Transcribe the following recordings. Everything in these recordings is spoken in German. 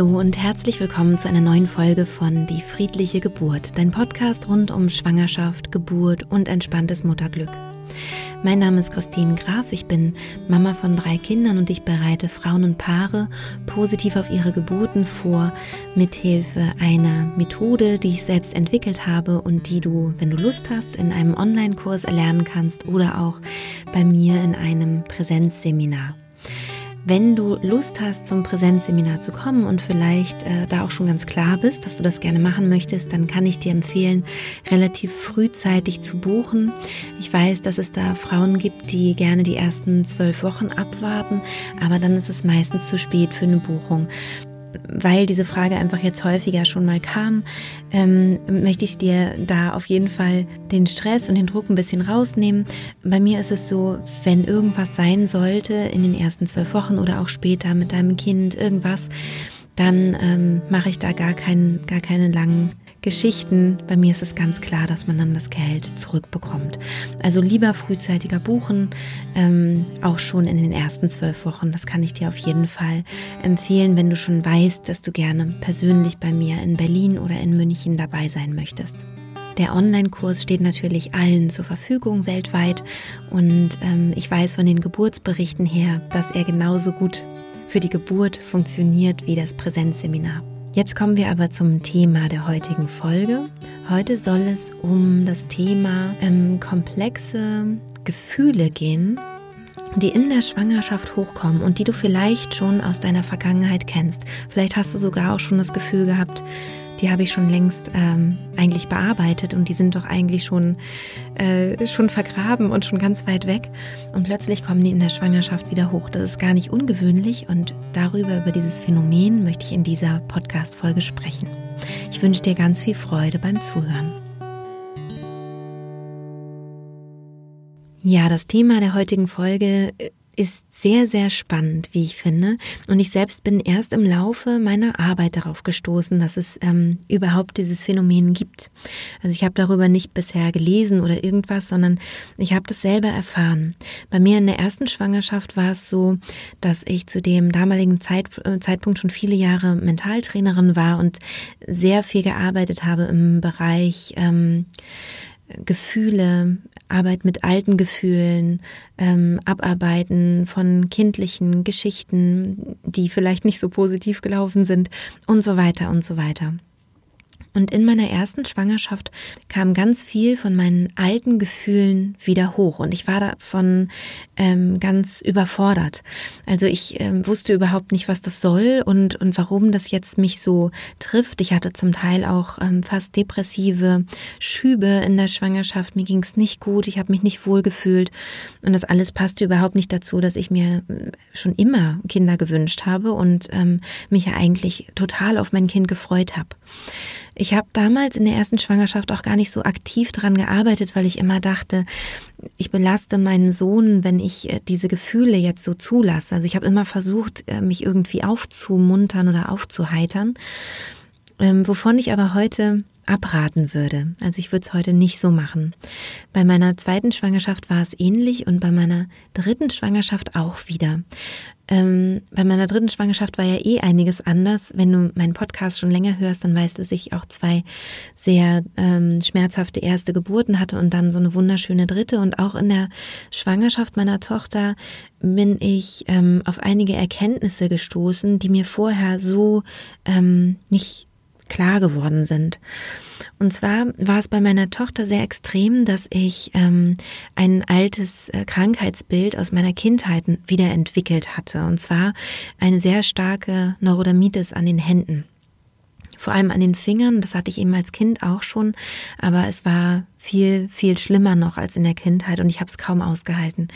Hallo und herzlich willkommen zu einer neuen Folge von Die friedliche Geburt, dein Podcast rund um Schwangerschaft, Geburt und entspanntes Mutterglück. Mein Name ist Christine Graf, ich bin Mama von drei Kindern und ich bereite Frauen und Paare positiv auf ihre Geburten vor, mithilfe einer Methode, die ich selbst entwickelt habe und die du, wenn du Lust hast, in einem Online-Kurs erlernen kannst oder auch bei mir in einem Präsenzseminar. Wenn du Lust hast, zum Präsenzseminar zu kommen und vielleicht äh, da auch schon ganz klar bist, dass du das gerne machen möchtest, dann kann ich dir empfehlen, relativ frühzeitig zu buchen. Ich weiß, dass es da Frauen gibt, die gerne die ersten zwölf Wochen abwarten, aber dann ist es meistens zu spät für eine Buchung weil diese Frage einfach jetzt häufiger schon mal kam, ähm, möchte ich dir da auf jeden Fall den Stress und den Druck ein bisschen rausnehmen. Bei mir ist es so, wenn irgendwas sein sollte in den ersten zwölf Wochen oder auch später mit deinem Kind irgendwas, dann ähm, mache ich da gar, kein, gar keine langen Geschichten. Bei mir ist es ganz klar, dass man dann das Geld zurückbekommt. Also lieber frühzeitiger buchen, ähm, auch schon in den ersten zwölf Wochen. Das kann ich dir auf jeden Fall empfehlen, wenn du schon weißt, dass du gerne persönlich bei mir in Berlin oder in München dabei sein möchtest. Der Online-Kurs steht natürlich allen zur Verfügung weltweit und ähm, ich weiß von den Geburtsberichten her, dass er genauso gut für die Geburt funktioniert wie das Präsenzseminar. Jetzt kommen wir aber zum Thema der heutigen Folge. Heute soll es um das Thema ähm, komplexe Gefühle gehen, die in der Schwangerschaft hochkommen und die du vielleicht schon aus deiner Vergangenheit kennst. Vielleicht hast du sogar auch schon das Gefühl gehabt, die habe ich schon längst ähm, eigentlich bearbeitet und die sind doch eigentlich schon, äh, schon vergraben und schon ganz weit weg. Und plötzlich kommen die in der Schwangerschaft wieder hoch. Das ist gar nicht ungewöhnlich und darüber, über dieses Phänomen, möchte ich in dieser Podcast-Folge sprechen. Ich wünsche dir ganz viel Freude beim Zuhören. Ja, das Thema der heutigen Folge äh, ist sehr, sehr spannend, wie ich finde. Und ich selbst bin erst im Laufe meiner Arbeit darauf gestoßen, dass es ähm, überhaupt dieses Phänomen gibt. Also ich habe darüber nicht bisher gelesen oder irgendwas, sondern ich habe das selber erfahren. Bei mir in der ersten Schwangerschaft war es so, dass ich zu dem damaligen Zeit, äh, Zeitpunkt schon viele Jahre Mentaltrainerin war und sehr viel gearbeitet habe im Bereich ähm, Gefühle, Arbeit mit alten Gefühlen, ähm, Abarbeiten von kindlichen Geschichten, die vielleicht nicht so positiv gelaufen sind und so weiter und so weiter. Und in meiner ersten Schwangerschaft kam ganz viel von meinen alten Gefühlen wieder hoch und ich war davon ähm, ganz überfordert. Also ich ähm, wusste überhaupt nicht, was das soll und, und warum das jetzt mich so trifft. Ich hatte zum Teil auch ähm, fast depressive Schübe in der Schwangerschaft. Mir ging es nicht gut, ich habe mich nicht wohl gefühlt und das alles passte überhaupt nicht dazu, dass ich mir äh, schon immer Kinder gewünscht habe und ähm, mich ja eigentlich total auf mein Kind gefreut habe. Ich habe damals in der ersten Schwangerschaft auch gar nicht so aktiv daran gearbeitet, weil ich immer dachte, ich belaste meinen Sohn, wenn ich äh, diese Gefühle jetzt so zulasse. Also ich habe immer versucht, äh, mich irgendwie aufzumuntern oder aufzuheitern, ähm, wovon ich aber heute abraten würde. Also ich würde es heute nicht so machen. Bei meiner zweiten Schwangerschaft war es ähnlich und bei meiner dritten Schwangerschaft auch wieder. Ähm, bei meiner dritten Schwangerschaft war ja eh einiges anders. Wenn du meinen Podcast schon länger hörst, dann weißt du, dass ich auch zwei sehr ähm, schmerzhafte erste Geburten hatte und dann so eine wunderschöne dritte. Und auch in der Schwangerschaft meiner Tochter bin ich ähm, auf einige Erkenntnisse gestoßen, die mir vorher so ähm, nicht klar geworden sind. Und zwar war es bei meiner Tochter sehr extrem, dass ich ähm, ein altes äh, Krankheitsbild aus meiner Kindheit wiederentwickelt hatte. Und zwar eine sehr starke Neurodermitis an den Händen vor allem an den Fingern. Das hatte ich eben als Kind auch schon, aber es war viel, viel schlimmer noch als in der Kindheit und ich habe es kaum ausgehalten.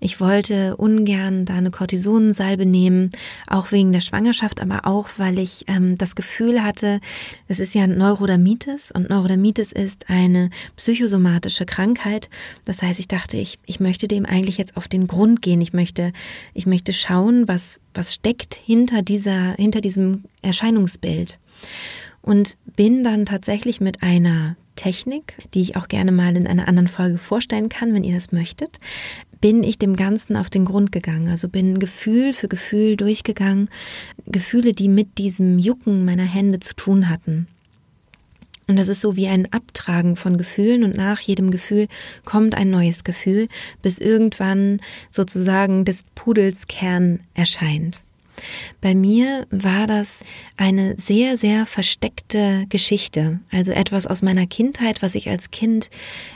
Ich wollte ungern da eine Kortisonsalbe nehmen, auch wegen der Schwangerschaft, aber auch, weil ich ähm, das Gefühl hatte, es ist ja Neurodermitis und Neurodermitis ist eine psychosomatische Krankheit. Das heißt, ich dachte, ich, ich möchte dem eigentlich jetzt auf den Grund gehen. Ich möchte, ich möchte schauen, was, was steckt hinter dieser, hinter diesem Erscheinungsbild. Und bin dann tatsächlich mit einer Technik, die ich auch gerne mal in einer anderen Folge vorstellen kann, wenn ihr das möchtet, bin ich dem Ganzen auf den Grund gegangen. Also bin Gefühl für Gefühl durchgegangen, Gefühle, die mit diesem Jucken meiner Hände zu tun hatten. Und das ist so wie ein Abtragen von Gefühlen und nach jedem Gefühl kommt ein neues Gefühl, bis irgendwann sozusagen des Pudels Kern erscheint. Bei mir war das eine sehr, sehr versteckte Geschichte, also etwas aus meiner Kindheit, was ich als Kind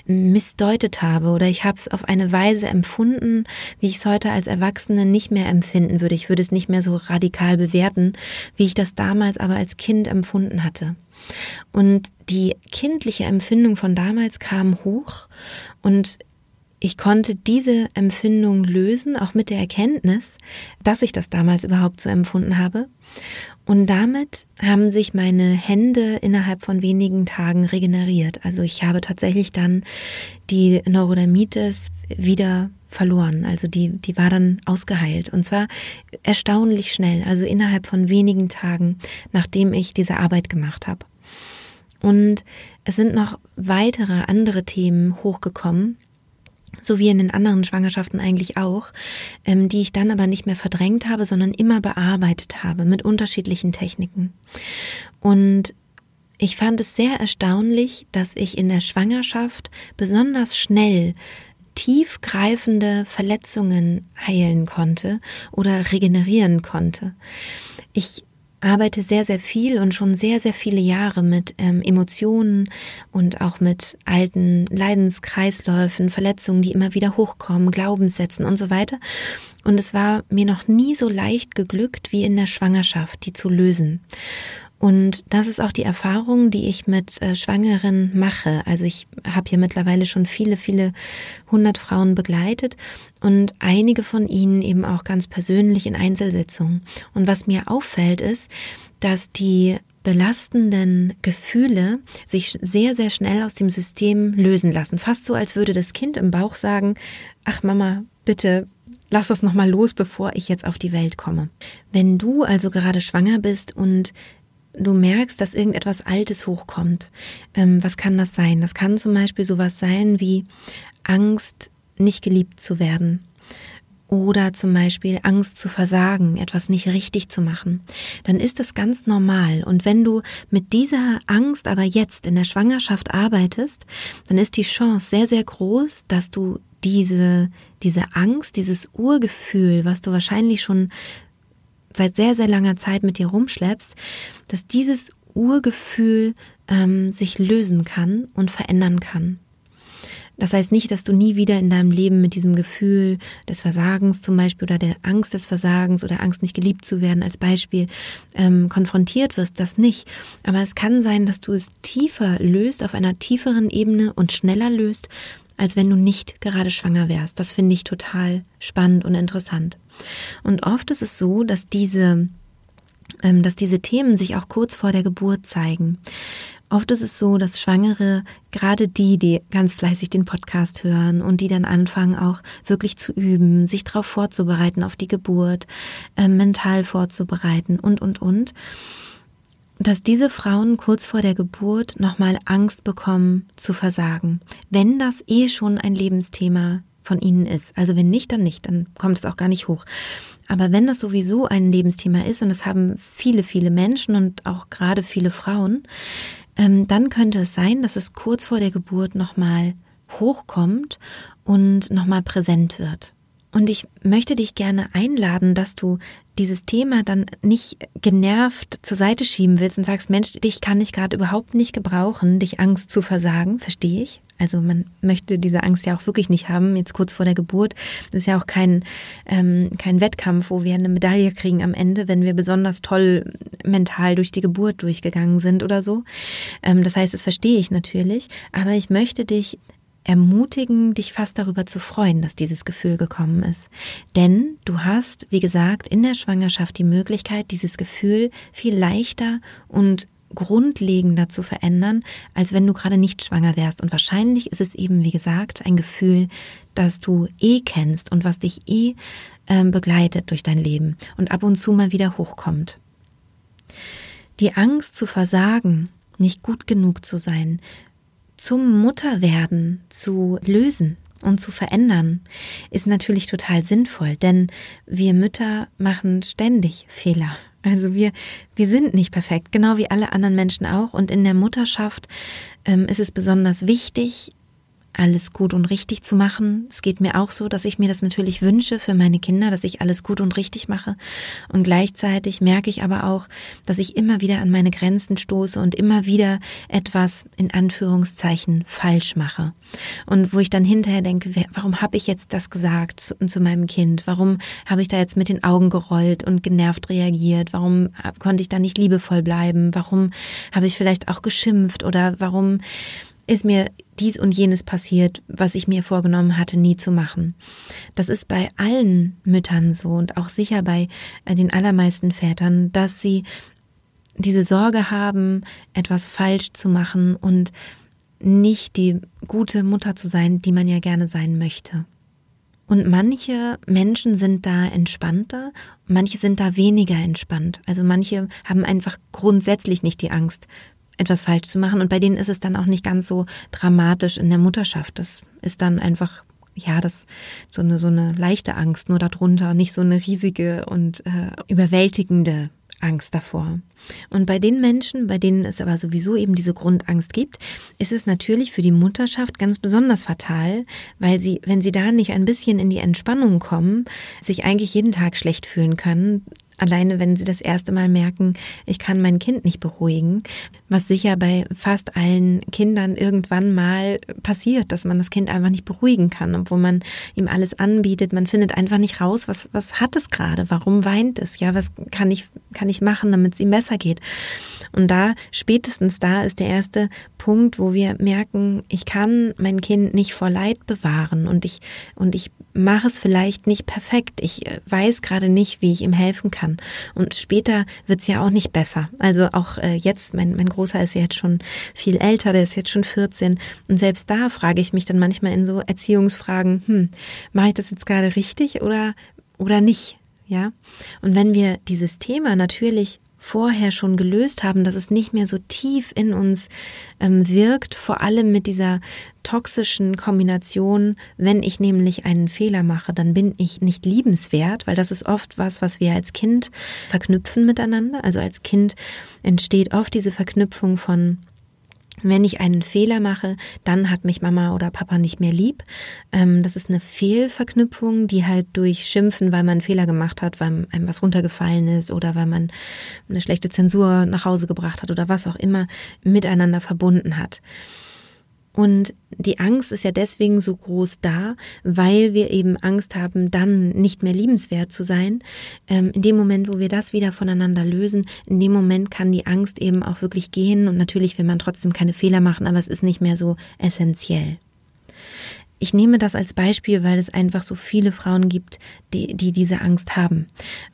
missdeutet habe oder ich habe es auf eine Weise empfunden, wie ich es heute als Erwachsene nicht mehr empfinden würde. Ich würde es nicht mehr so radikal bewerten, wie ich das damals aber als Kind empfunden hatte. Und die kindliche Empfindung von damals kam hoch und ich konnte diese Empfindung lösen, auch mit der Erkenntnis, dass ich das damals überhaupt so empfunden habe. Und damit haben sich meine Hände innerhalb von wenigen Tagen regeneriert. Also ich habe tatsächlich dann die Neurodermitis wieder verloren. Also die, die war dann ausgeheilt. Und zwar erstaunlich schnell, also innerhalb von wenigen Tagen, nachdem ich diese Arbeit gemacht habe. Und es sind noch weitere andere Themen hochgekommen, so wie in den anderen Schwangerschaften eigentlich auch, ähm, die ich dann aber nicht mehr verdrängt habe, sondern immer bearbeitet habe mit unterschiedlichen Techniken. Und ich fand es sehr erstaunlich, dass ich in der Schwangerschaft besonders schnell tiefgreifende Verletzungen heilen konnte oder regenerieren konnte. Ich arbeite sehr, sehr viel und schon sehr, sehr viele Jahre mit ähm, Emotionen und auch mit alten Leidenskreisläufen, Verletzungen, die immer wieder hochkommen, Glaubenssätzen und so weiter. Und es war mir noch nie so leicht geglückt, wie in der Schwangerschaft, die zu lösen. Und das ist auch die Erfahrung, die ich mit äh, Schwangeren mache. Also ich habe hier mittlerweile schon viele, viele hundert Frauen begleitet und einige von ihnen eben auch ganz persönlich in Einzelsitzungen. Und was mir auffällt ist, dass die belastenden Gefühle sich sehr, sehr schnell aus dem System lösen lassen. Fast so, als würde das Kind im Bauch sagen, ach Mama, bitte lass das nochmal los, bevor ich jetzt auf die Welt komme. Wenn du also gerade schwanger bist und du merkst, dass irgendetwas Altes hochkommt. Ähm, was kann das sein? Das kann zum Beispiel sowas sein wie Angst, nicht geliebt zu werden. Oder zum Beispiel Angst zu versagen, etwas nicht richtig zu machen. Dann ist das ganz normal. Und wenn du mit dieser Angst aber jetzt in der Schwangerschaft arbeitest, dann ist die Chance sehr, sehr groß, dass du diese, diese Angst, dieses Urgefühl, was du wahrscheinlich schon seit sehr, sehr langer Zeit mit dir rumschleppst, dass dieses Urgefühl ähm, sich lösen kann und verändern kann. Das heißt nicht, dass du nie wieder in deinem Leben mit diesem Gefühl des Versagens zum Beispiel oder der Angst des Versagens oder Angst nicht geliebt zu werden als Beispiel ähm, konfrontiert wirst, das nicht. Aber es kann sein, dass du es tiefer löst, auf einer tieferen Ebene und schneller löst, als wenn du nicht gerade schwanger wärst. Das finde ich total spannend und interessant. Und oft ist es so, dass diese, ähm, dass diese Themen sich auch kurz vor der Geburt zeigen. Oft ist es so, dass Schwangere, gerade die, die ganz fleißig den Podcast hören und die dann anfangen auch wirklich zu üben, sich darauf vorzubereiten, auf die Geburt, äh, mental vorzubereiten und, und, und, dass diese Frauen kurz vor der Geburt nochmal Angst bekommen zu versagen, wenn das eh schon ein Lebensthema von ihnen ist. Also wenn nicht, dann nicht, dann kommt es auch gar nicht hoch. Aber wenn das sowieso ein Lebensthema ist, und das haben viele, viele Menschen und auch gerade viele Frauen, ähm, dann könnte es sein, dass es kurz vor der Geburt nochmal hochkommt und nochmal präsent wird. Und ich möchte dich gerne einladen, dass du dieses Thema dann nicht genervt zur Seite schieben willst und sagst, Mensch, dich kann ich gerade überhaupt nicht gebrauchen, dich Angst zu versagen, verstehe ich. Also man möchte diese Angst ja auch wirklich nicht haben, jetzt kurz vor der Geburt. Das ist ja auch kein, ähm, kein Wettkampf, wo wir eine Medaille kriegen am Ende, wenn wir besonders toll mental durch die Geburt durchgegangen sind oder so. Ähm, das heißt, das verstehe ich natürlich, aber ich möchte dich ermutigen, dich fast darüber zu freuen, dass dieses Gefühl gekommen ist. Denn du hast, wie gesagt, in der Schwangerschaft die Möglichkeit, dieses Gefühl viel leichter und grundlegender zu verändern, als wenn du gerade nicht schwanger wärst. Und wahrscheinlich ist es eben, wie gesagt, ein Gefühl, das du eh kennst und was dich eh äh, begleitet durch dein Leben und ab und zu mal wieder hochkommt. Die Angst zu versagen, nicht gut genug zu sein, zum Mutterwerden zu lösen und zu verändern, ist natürlich total sinnvoll, denn wir Mütter machen ständig Fehler. Also wir, wir sind nicht perfekt, genau wie alle anderen Menschen auch. Und in der Mutterschaft ähm, ist es besonders wichtig, alles gut und richtig zu machen. Es geht mir auch so, dass ich mir das natürlich wünsche für meine Kinder, dass ich alles gut und richtig mache. Und gleichzeitig merke ich aber auch, dass ich immer wieder an meine Grenzen stoße und immer wieder etwas in Anführungszeichen falsch mache. Und wo ich dann hinterher denke, warum habe ich jetzt das gesagt zu, zu meinem Kind? Warum habe ich da jetzt mit den Augen gerollt und genervt reagiert? Warum konnte ich da nicht liebevoll bleiben? Warum habe ich vielleicht auch geschimpft oder warum ist mir dies und jenes passiert, was ich mir vorgenommen hatte, nie zu machen. Das ist bei allen Müttern so und auch sicher bei äh, den allermeisten Vätern, dass sie diese Sorge haben, etwas falsch zu machen und nicht die gute Mutter zu sein, die man ja gerne sein möchte. Und manche Menschen sind da entspannter, manche sind da weniger entspannt. Also manche haben einfach grundsätzlich nicht die Angst, etwas falsch zu machen. Und bei denen ist es dann auch nicht ganz so dramatisch in der Mutterschaft. Das ist dann einfach ja, das so eine so eine leichte Angst nur darunter, nicht so eine riesige und äh, überwältigende Angst davor. Und bei den Menschen, bei denen es aber sowieso eben diese Grundangst gibt, ist es natürlich für die Mutterschaft ganz besonders fatal, weil sie, wenn sie da nicht ein bisschen in die Entspannung kommen, sich eigentlich jeden Tag schlecht fühlen können, Alleine wenn sie das erste Mal merken, ich kann mein Kind nicht beruhigen, was sicher bei fast allen Kindern irgendwann mal passiert, dass man das Kind einfach nicht beruhigen kann, obwohl man ihm alles anbietet. Man findet einfach nicht raus, was, was hat es gerade? Warum weint es? Ja, was kann ich, kann ich machen, damit es ihm besser geht? Und da, spätestens da ist der erste Punkt, wo wir merken, ich kann mein Kind nicht vor Leid bewahren und ich, und ich mache es vielleicht nicht perfekt. Ich äh, weiß gerade nicht, wie ich ihm helfen kann. Und später wird es ja auch nicht besser. Also auch äh, jetzt, mein, mein Großer ist ja jetzt schon viel älter, der ist jetzt schon 14. Und selbst da frage ich mich dann manchmal in so Erziehungsfragen, hm, mache ich das jetzt gerade richtig oder, oder nicht? Ja. Und wenn wir dieses Thema natürlich vorher schon gelöst haben, dass es nicht mehr so tief in uns ähm, wirkt, vor allem mit dieser toxischen Kombination, wenn ich nämlich einen Fehler mache, dann bin ich nicht liebenswert, weil das ist oft was, was wir als Kind verknüpfen miteinander. Also als Kind entsteht oft diese Verknüpfung von wenn ich einen Fehler mache, dann hat mich Mama oder Papa nicht mehr lieb. Ähm, das ist eine Fehlverknüpfung, die halt durch Schimpfen, weil man einen Fehler gemacht hat, weil einem was runtergefallen ist oder weil man eine schlechte Zensur nach Hause gebracht hat oder was auch immer, miteinander verbunden hat. Und die Angst ist ja deswegen so groß da, weil wir eben Angst haben, dann nicht mehr liebenswert zu sein. Ähm, in dem Moment, wo wir das wieder voneinander lösen, in dem Moment kann die Angst eben auch wirklich gehen. Und natürlich will man trotzdem keine Fehler machen, aber es ist nicht mehr so essentiell. Ich nehme das als Beispiel, weil es einfach so viele Frauen gibt, die, die diese Angst haben.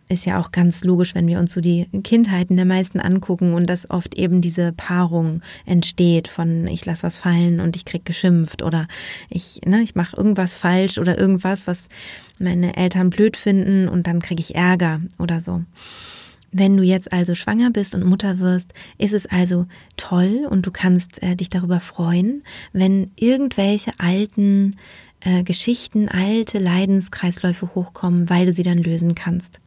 Ist ja auch ganz logisch, wenn wir uns so die Kindheiten der meisten angucken und dass oft eben diese Paarung entsteht von ich lass was fallen und ich krieg geschimpft oder ich, ne, ich mache irgendwas falsch oder irgendwas, was meine Eltern blöd finden und dann kriege ich Ärger oder so. Wenn du jetzt also schwanger bist und Mutter wirst, ist es also toll und du kannst äh, dich darüber freuen, wenn irgendwelche alten äh, Geschichten, alte Leidenskreisläufe hochkommen, weil du sie dann lösen kannst.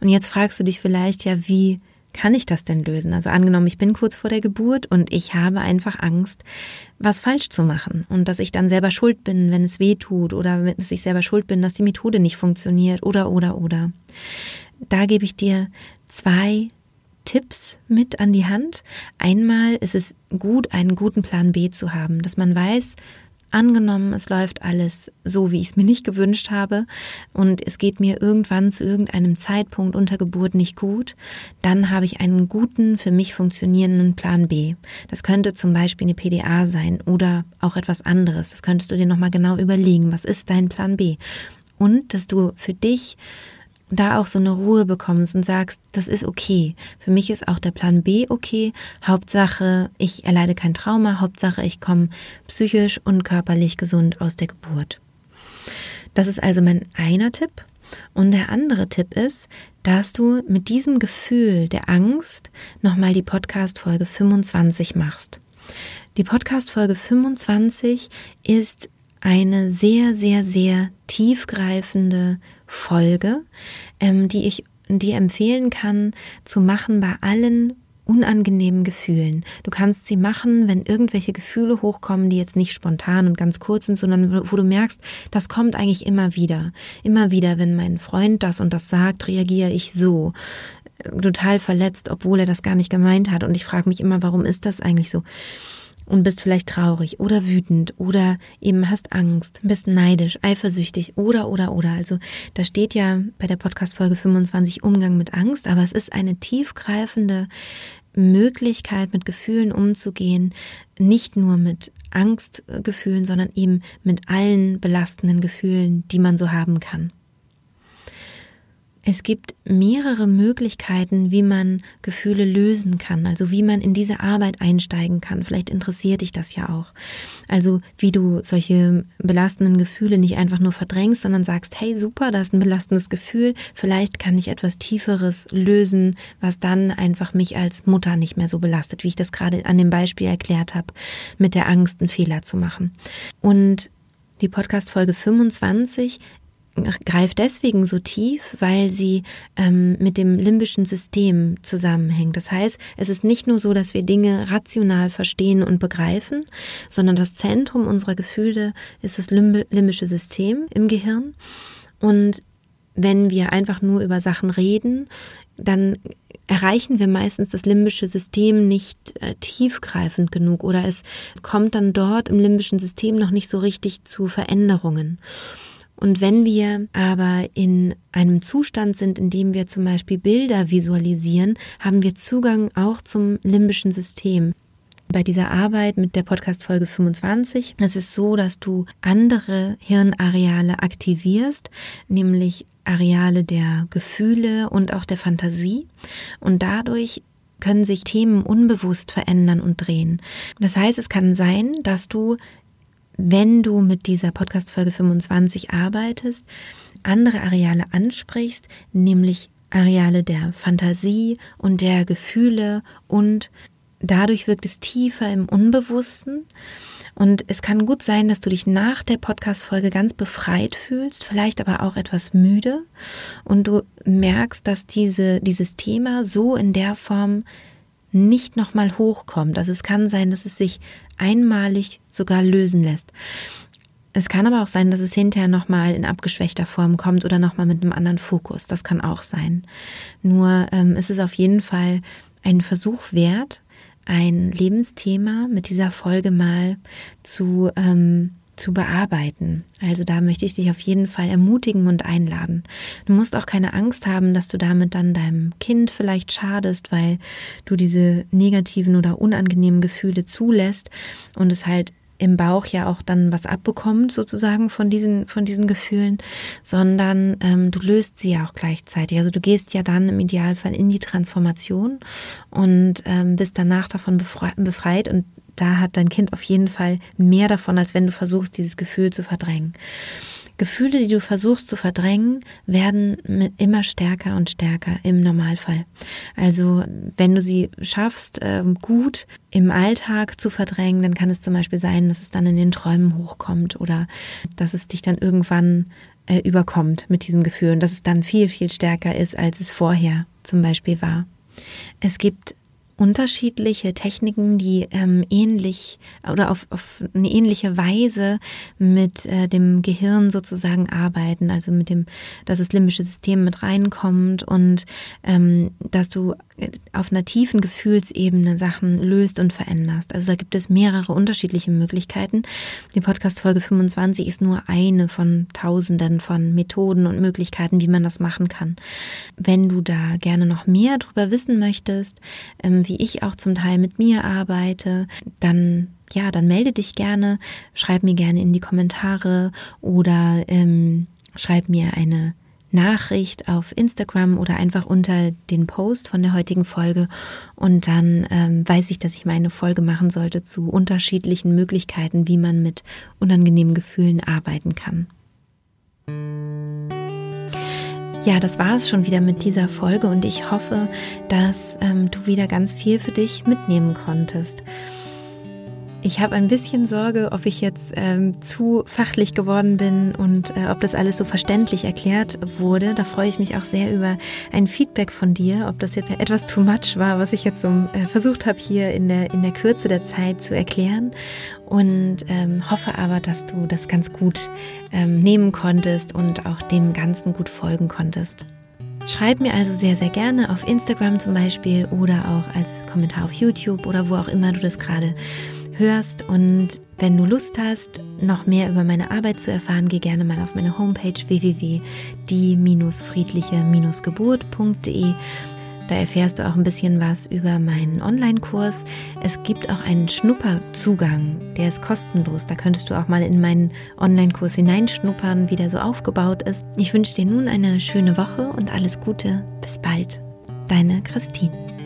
Und jetzt fragst du dich vielleicht ja, wie kann ich das denn lösen? Also angenommen, ich bin kurz vor der Geburt und ich habe einfach Angst, was falsch zu machen und dass ich dann selber schuld bin, wenn es weh tut oder dass ich selber schuld bin, dass die Methode nicht funktioniert oder oder oder. Da gebe ich dir zwei Tipps mit an die Hand. Einmal ist es gut, einen guten Plan B zu haben, dass man weiß, angenommen, es läuft alles so, wie ich es mir nicht gewünscht habe und es geht mir irgendwann zu irgendeinem Zeitpunkt unter Geburt nicht gut, dann habe ich einen guten, für mich funktionierenden Plan B. Das könnte zum Beispiel eine PDA sein oder auch etwas anderes. Das könntest du dir nochmal genau überlegen. Was ist dein Plan B? Und dass du für dich da auch so eine Ruhe bekommst und sagst, das ist okay. Für mich ist auch der Plan B okay. Hauptsache, ich erleide kein Trauma. Hauptsache, ich komme psychisch und körperlich gesund aus der Geburt. Das ist also mein einer Tipp. Und der andere Tipp ist, dass du mit diesem Gefühl der Angst nochmal die Podcast-Folge 25 machst. Die Podcast-Folge 25 ist eine sehr, sehr, sehr tiefgreifende Folge, ähm, die ich dir empfehlen kann zu machen bei allen unangenehmen Gefühlen. Du kannst sie machen, wenn irgendwelche Gefühle hochkommen, die jetzt nicht spontan und ganz kurz sind, sondern wo du merkst, das kommt eigentlich immer wieder. Immer wieder, wenn mein Freund das und das sagt, reagiere ich so. Total verletzt, obwohl er das gar nicht gemeint hat. Und ich frage mich immer, warum ist das eigentlich so? Und bist vielleicht traurig oder wütend oder eben hast Angst, bist neidisch, eifersüchtig oder oder oder. Also da steht ja bei der Podcast Folge 25 Umgang mit Angst, aber es ist eine tiefgreifende Möglichkeit, mit Gefühlen umzugehen, nicht nur mit Angstgefühlen, sondern eben mit allen belastenden Gefühlen, die man so haben kann. Es gibt mehrere Möglichkeiten, wie man Gefühle lösen kann, also wie man in diese Arbeit einsteigen kann. Vielleicht interessiert dich das ja auch. Also wie du solche belastenden Gefühle nicht einfach nur verdrängst, sondern sagst, hey super, das ist ein belastendes Gefühl, vielleicht kann ich etwas Tieferes lösen, was dann einfach mich als Mutter nicht mehr so belastet, wie ich das gerade an dem Beispiel erklärt habe, mit der Angst, einen Fehler zu machen. Und die Podcast Folge 25 greift deswegen so tief, weil sie ähm, mit dem limbischen System zusammenhängt. Das heißt, es ist nicht nur so, dass wir Dinge rational verstehen und begreifen, sondern das Zentrum unserer Gefühle ist das limbische System im Gehirn. Und wenn wir einfach nur über Sachen reden, dann erreichen wir meistens das limbische System nicht äh, tiefgreifend genug oder es kommt dann dort im limbischen System noch nicht so richtig zu Veränderungen. Und wenn wir aber in einem Zustand sind, in dem wir zum Beispiel Bilder visualisieren, haben wir Zugang auch zum limbischen System. Bei dieser Arbeit mit der Podcast-Folge 25 es ist so, dass du andere Hirnareale aktivierst, nämlich Areale der Gefühle und auch der Fantasie. Und dadurch können sich Themen unbewusst verändern und drehen. Das heißt, es kann sein, dass du wenn du mit dieser Podcast-Folge 25 arbeitest, andere Areale ansprichst, nämlich Areale der Fantasie und der Gefühle und dadurch wirkt es tiefer im Unbewussten. Und es kann gut sein, dass du dich nach der Podcast-Folge ganz befreit fühlst, vielleicht aber auch etwas müde und du merkst, dass diese, dieses Thema so in der Form nicht nochmal hochkommt. Also es kann sein, dass es sich einmalig sogar lösen lässt. Es kann aber auch sein, dass es hinterher nochmal in abgeschwächter Form kommt oder nochmal mit einem anderen Fokus. Das kann auch sein. Nur ähm, ist es auf jeden Fall ein Versuch wert, ein Lebensthema mit dieser Folge mal zu ähm, zu bearbeiten. Also da möchte ich dich auf jeden Fall ermutigen und einladen. Du musst auch keine Angst haben, dass du damit dann deinem Kind vielleicht schadest, weil du diese negativen oder unangenehmen Gefühle zulässt und es halt im Bauch ja auch dann was abbekommt, sozusagen von diesen, von diesen Gefühlen, sondern ähm, du löst sie ja auch gleichzeitig. Also du gehst ja dann im Idealfall in die Transformation und ähm, bist danach davon befreit und da hat dein Kind auf jeden Fall mehr davon, als wenn du versuchst, dieses Gefühl zu verdrängen. Gefühle, die du versuchst zu verdrängen, werden immer stärker und stärker im Normalfall. Also wenn du sie schaffst, ähm, gut im Alltag zu verdrängen, dann kann es zum Beispiel sein, dass es dann in den Träumen hochkommt oder dass es dich dann irgendwann äh, überkommt mit diesem Gefühl und dass es dann viel, viel stärker ist, als es vorher zum Beispiel war. Es gibt unterschiedliche Techniken, die ähm, ähnlich oder auf, auf eine ähnliche Weise mit äh, dem Gehirn sozusagen arbeiten, also mit dem, dass das limbische System mit reinkommt und ähm, dass du äh, auf einer tiefen Gefühlsebene Sachen löst und veränderst. Also da gibt es mehrere unterschiedliche Möglichkeiten. Die Podcast-Folge 25 ist nur eine von tausenden von Methoden und Möglichkeiten, wie man das machen kann. Wenn du da gerne noch mehr darüber wissen möchtest, ähm, wie ich auch zum Teil mit mir arbeite, dann ja, dann melde dich gerne, schreib mir gerne in die Kommentare oder ähm, schreib mir eine Nachricht auf Instagram oder einfach unter den Post von der heutigen Folge und dann ähm, weiß ich, dass ich meine Folge machen sollte zu unterschiedlichen Möglichkeiten, wie man mit unangenehmen Gefühlen arbeiten kann. Ja, das war es schon wieder mit dieser Folge und ich hoffe, dass ähm, du wieder ganz viel für dich mitnehmen konntest. Ich habe ein bisschen Sorge, ob ich jetzt ähm, zu fachlich geworden bin und äh, ob das alles so verständlich erklärt wurde. Da freue ich mich auch sehr über ein Feedback von dir, ob das jetzt etwas too much war, was ich jetzt so äh, versucht habe hier in der, in der Kürze der Zeit zu erklären. Und ähm, hoffe aber, dass du das ganz gut ähm, nehmen konntest und auch dem Ganzen gut folgen konntest. Schreib mir also sehr, sehr gerne auf Instagram zum Beispiel oder auch als Kommentar auf YouTube oder wo auch immer du das gerade hörst. Und wenn du Lust hast, noch mehr über meine Arbeit zu erfahren, geh gerne mal auf meine Homepage www.die-friedliche-geburt.de. Da erfährst du auch ein bisschen was über meinen Online-Kurs. Es gibt auch einen Schnupperzugang, der ist kostenlos. Da könntest du auch mal in meinen Online-Kurs hineinschnuppern, wie der so aufgebaut ist. Ich wünsche dir nun eine schöne Woche und alles Gute. Bis bald. Deine Christine.